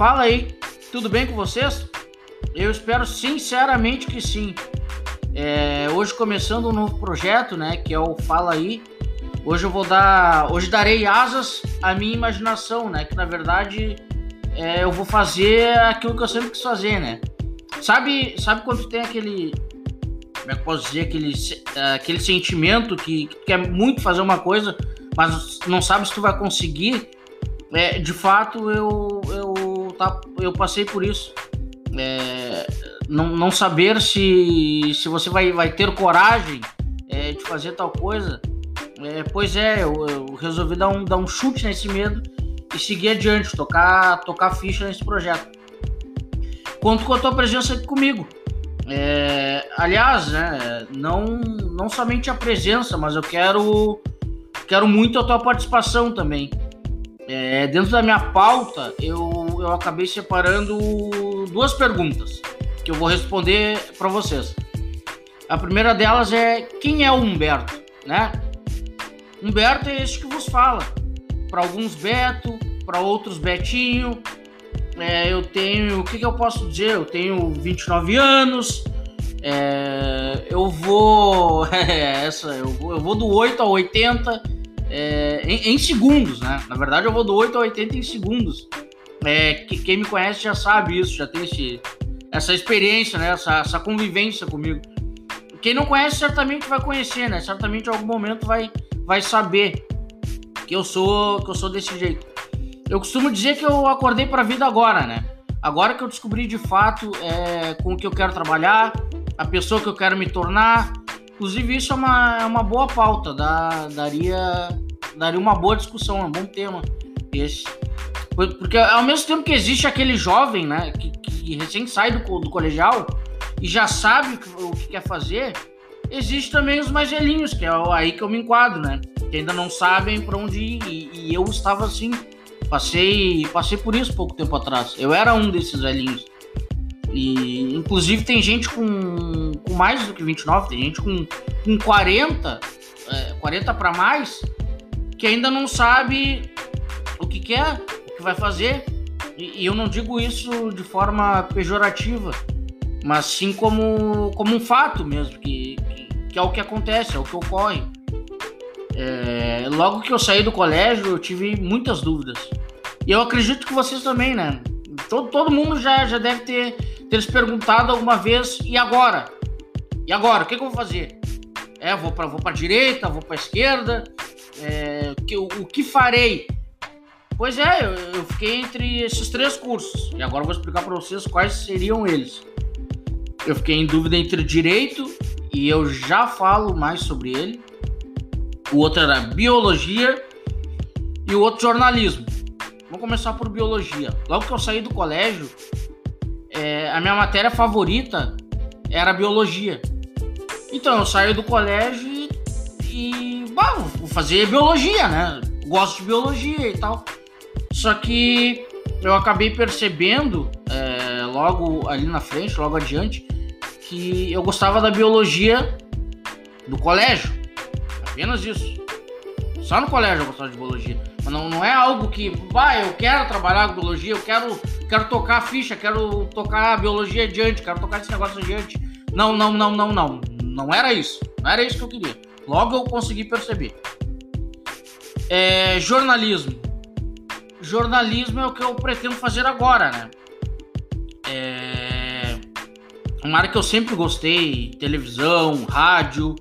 Fala aí, tudo bem com vocês? Eu espero sinceramente que sim. É, hoje começando um novo projeto, né? Que é o Fala aí. Hoje eu vou dar, hoje darei asas à minha imaginação, né? Que na verdade é, eu vou fazer aquilo que eu sempre quis fazer, né? Sabe, sabe quando tem aquele, como é que eu posso dizer, aquele, aquele sentimento que, que quer muito fazer uma coisa, mas não sabe se tu vai conseguir? É, de fato, eu, tá, eu passei por isso. É, não, não saber se, se você vai, vai ter coragem é, de fazer tal coisa. É, pois é, eu, eu, resolvi dar um, dar um chute nesse medo e seguir adiante, tocar, tocar ficha nesse projeto. Conto com a tua presença aqui comigo. É, aliás, né, não, não somente a presença, mas eu quero, quero muito a tua participação também. É, dentro da minha pauta, eu, eu acabei separando duas perguntas que eu vou responder para vocês. A primeira delas é quem é o Humberto, né? Humberto é esse que vos fala. Para alguns Beto, para outros Betinho. É, eu tenho, o que, que, eu posso dizer? Eu tenho 29 anos. É, eu vou, é, essa, eu vou, eu vou do 8 ao 80 é, em, em, segundos, né? Na verdade, eu vou do 8 ao 80 em segundos. É, que, quem me conhece já sabe isso, já tem esse, essa experiência, né? Essa, essa convivência comigo. Quem não conhece certamente vai conhecer, né? Certamente em algum momento vai, vai saber que eu sou que eu sou desse jeito. Eu costumo dizer que eu acordei para a vida agora, né? Agora que eu descobri de fato é, com o que eu quero trabalhar, a pessoa que eu quero me tornar. Inclusive isso é uma, é uma boa pauta, dá, daria daria uma boa discussão, é um bom tema esse. Porque ao mesmo tempo que existe aquele jovem, né, que, que recém sai do, do colegial e já sabe o que, o que quer fazer, existe também os mais velhinhos, que é aí que eu me enquadro, né? Que ainda não sabem para onde ir. E, e, eu estava assim. Passei, passei por isso pouco tempo atrás. Eu era um desses velhinhos. E inclusive tem gente com, com mais do que 29, tem gente com, com 40, é, 40 para mais, que ainda não sabe o que quer, o que vai fazer. E, e eu não digo isso de forma pejorativa, mas sim como, como um fato mesmo, que, que, é o que acontece, é o que ocorre. É, logo que eu saí do colégio, eu tive muitas dúvidas. E eu acredito que vocês também, né? Todo, todo mundo já, já deve ter, ter se perguntado alguma vez, e agora? E agora? O que, que eu vou fazer? É, vou para vou direita, vou para esquerda? É, que, o, o que farei? Pois é, eu, eu, fiquei entre esses três cursos. E agora eu vou explicar para vocês quais seriam eles. Eu fiquei em dúvida entre direito, e eu já falo mais sobre ele. O outro era biologia e o outro jornalismo. Vamos começar por biologia. Logo que eu saí do colégio, é, a minha matéria favorita era biologia. Então eu saí do colégio e, e bah, vou fazer biologia, né? Gosto de biologia e tal. Só que eu acabei percebendo é, logo ali na frente, logo adiante, que eu gostava da biologia do colégio. Apenas isso. Só no colégio eu gostava de biologia. Mas não, não é algo que, vai, eu quero trabalhar com biologia, eu quero, quero tocar a ficha, quero tocar a biologia adiante, quero tocar esse negócio adiante. Não, não, não, não, não. Não era isso. Não era isso que eu queria. Logo eu consegui perceber. É, jornalismo. Jornalismo é o que eu pretendo fazer agora, né? É uma área que eu sempre gostei, televisão, rádio,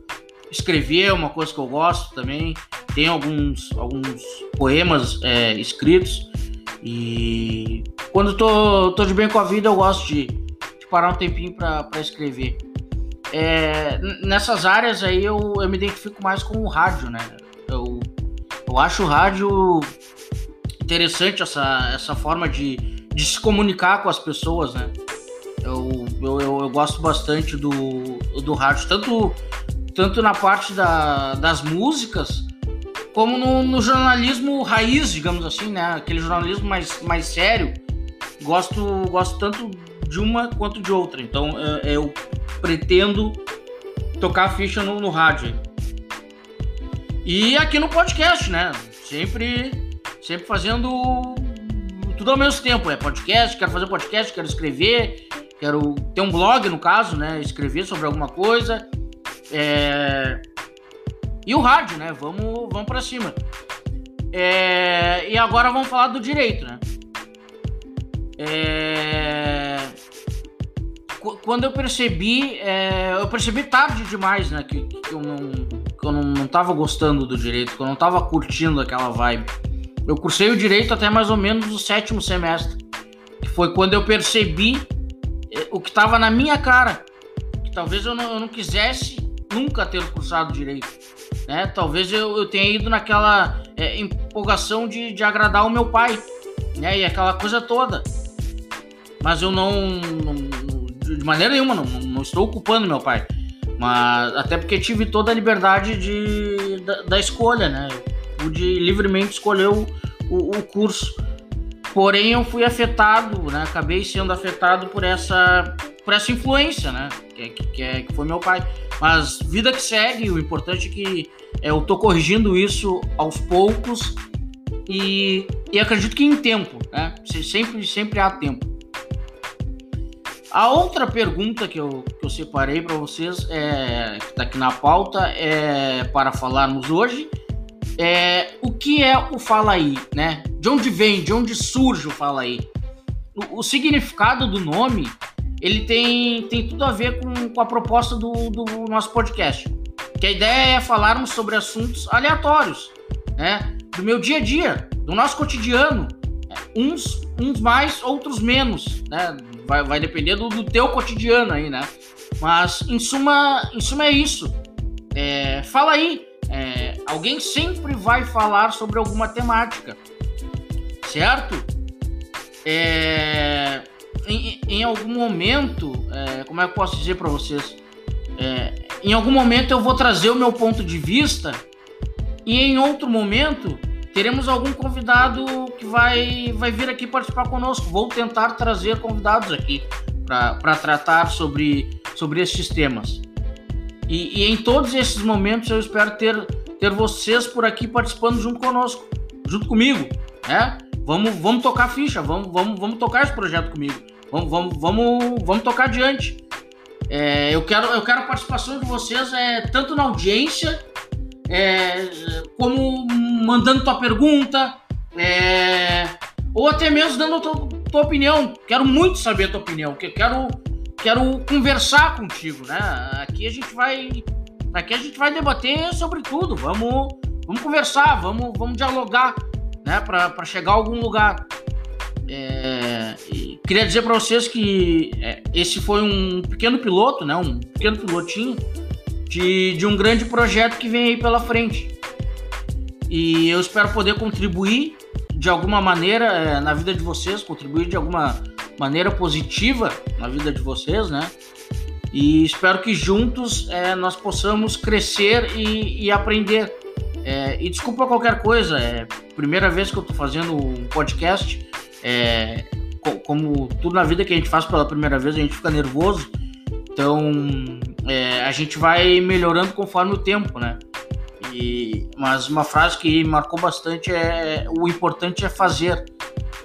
escrever é uma coisa que eu gosto também. Tem alguns, alguns poemas é, escritos e quando tô, tô de bem com a vida eu gosto de, de parar um tempinho para escrever. É, nessas áreas aí eu, eu me identifico mais com o rádio, né? Eu, eu acho o rádio interessante essa, essa forma de, de se comunicar com as pessoas, né? Eu, eu, eu, eu gosto bastante do, do rádio, tanto tanto na parte da, das músicas, como no, no, jornalismo raiz, digamos assim, né? Aquele jornalismo mais, mais sério. Gosto, gosto tanto de uma quanto de outra. Então é, eu pretendo tocar a ficha no, no rádio. E aqui no podcast, né? Sempre, sempre fazendo tudo ao mesmo tempo. É podcast, quero fazer podcast, quero escrever, quero ter um blog, no caso, né? Escrever sobre alguma coisa. É... E o rádio, né? Vamos, vamos para cima. É... E agora vamos falar do direito, né? É... Quando eu percebi, é... eu percebi tarde demais, né? Que, que eu, não, que eu não, não tava gostando do direito, que eu não tava curtindo aquela vibe. Eu cursei o direito até mais ou menos o sétimo semestre, que foi quando eu percebi é, o que estava na minha cara, que talvez eu não, eu não quisesse nunca ter cursado direito. Né? Talvez eu, eu tenha ido naquela é, empolgação de, de agradar o meu pai, né? E aquela coisa toda. Mas eu não, não de maneira nenhuma, não, não, estou ocupando meu pai. Mas até porque tive toda a liberdade de, da, da escolha, né? Pude livremente escolher o, o, o curso. Porém, eu fui afetado, né? Acabei sendo afetado por essa, por essa influência, né? Que, que, é, que foi meu pai. Mas vida que segue, o importante é que é, eu tô corrigindo isso aos poucos e, e acredito que em tempo, né? Sempre, sempre há tempo. A outra pergunta que eu, que eu separei para vocês, é, que está aqui na pauta, é para falarmos hoje, é o que é o Fala Aí, né? De onde vem, de onde surge o Fala Aí? O, o significado do nome ele tem, tem tudo a ver com, com a proposta do, do nosso podcast. Que a ideia é falarmos sobre assuntos aleatórios, né? Do meu dia a dia, do nosso cotidiano. Uns, uns mais, outros menos, né? Vai, vai depender do, do teu cotidiano aí, né? Mas, em suma, em suma é isso. É, fala aí. Alguém sempre vai falar sobre alguma temática, certo? É, em, em algum momento, é, como é que eu posso dizer para vocês? É, em algum momento eu vou trazer o meu ponto de vista e em outro momento teremos algum convidado que vai, vai vir aqui participar conosco. Vou tentar trazer convidados aqui para tratar sobre, sobre esses temas. E, e, em todos esses momentos eu espero ter, ter vocês por aqui participando junto conosco, junto comigo, né? Vamos, vamos tocar ficha, vamos, vamos, vamos tocar esse projeto comigo. Vamos, vamos, vamos, vamos tocar adiante. É, eu, quero, eu quero a participação de vocês é, tanto na audiência, é, como mandando tua pergunta, é, ou até mesmo dando a tua, tua, opinião. Quero muito saber a tua opinião, porque quero, quero conversar contigo, né? Aqui a gente vai, aqui a gente vai debater sobre tudo. Vamos, vamos conversar, vamos, vamos dialogar, né? Para chegar a algum lugar. É, queria dizer para vocês que é, esse foi um pequeno piloto, né? Um pequeno pilotinho de, de um grande projeto que vem aí pela frente. E eu espero poder contribuir de alguma maneira é, na vida de vocês, contribuir de alguma maneira positiva na vida de vocês, né? E espero que juntos é, nós possamos crescer e, e aprender. É, e desculpa qualquer coisa, é primeira vez que eu estou fazendo um podcast. É, como tudo na vida que a gente faz pela primeira vez, a gente fica nervoso. Então, é, a gente vai melhorando conforme o tempo, né? E, mas uma frase que marcou bastante é: o importante é fazer.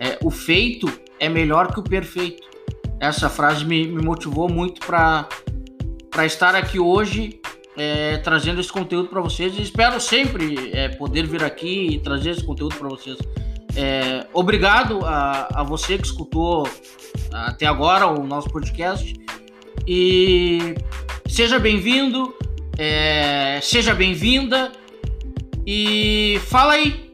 É, o feito é melhor que o perfeito. Essa frase me, me motivou muito para estar aqui hoje é, trazendo esse conteúdo para vocês. E espero sempre é, poder vir aqui e trazer esse conteúdo para vocês. É, obrigado a, a você que escutou até agora o nosso podcast. E seja bem-vindo, é, seja bem-vinda. E fala aí,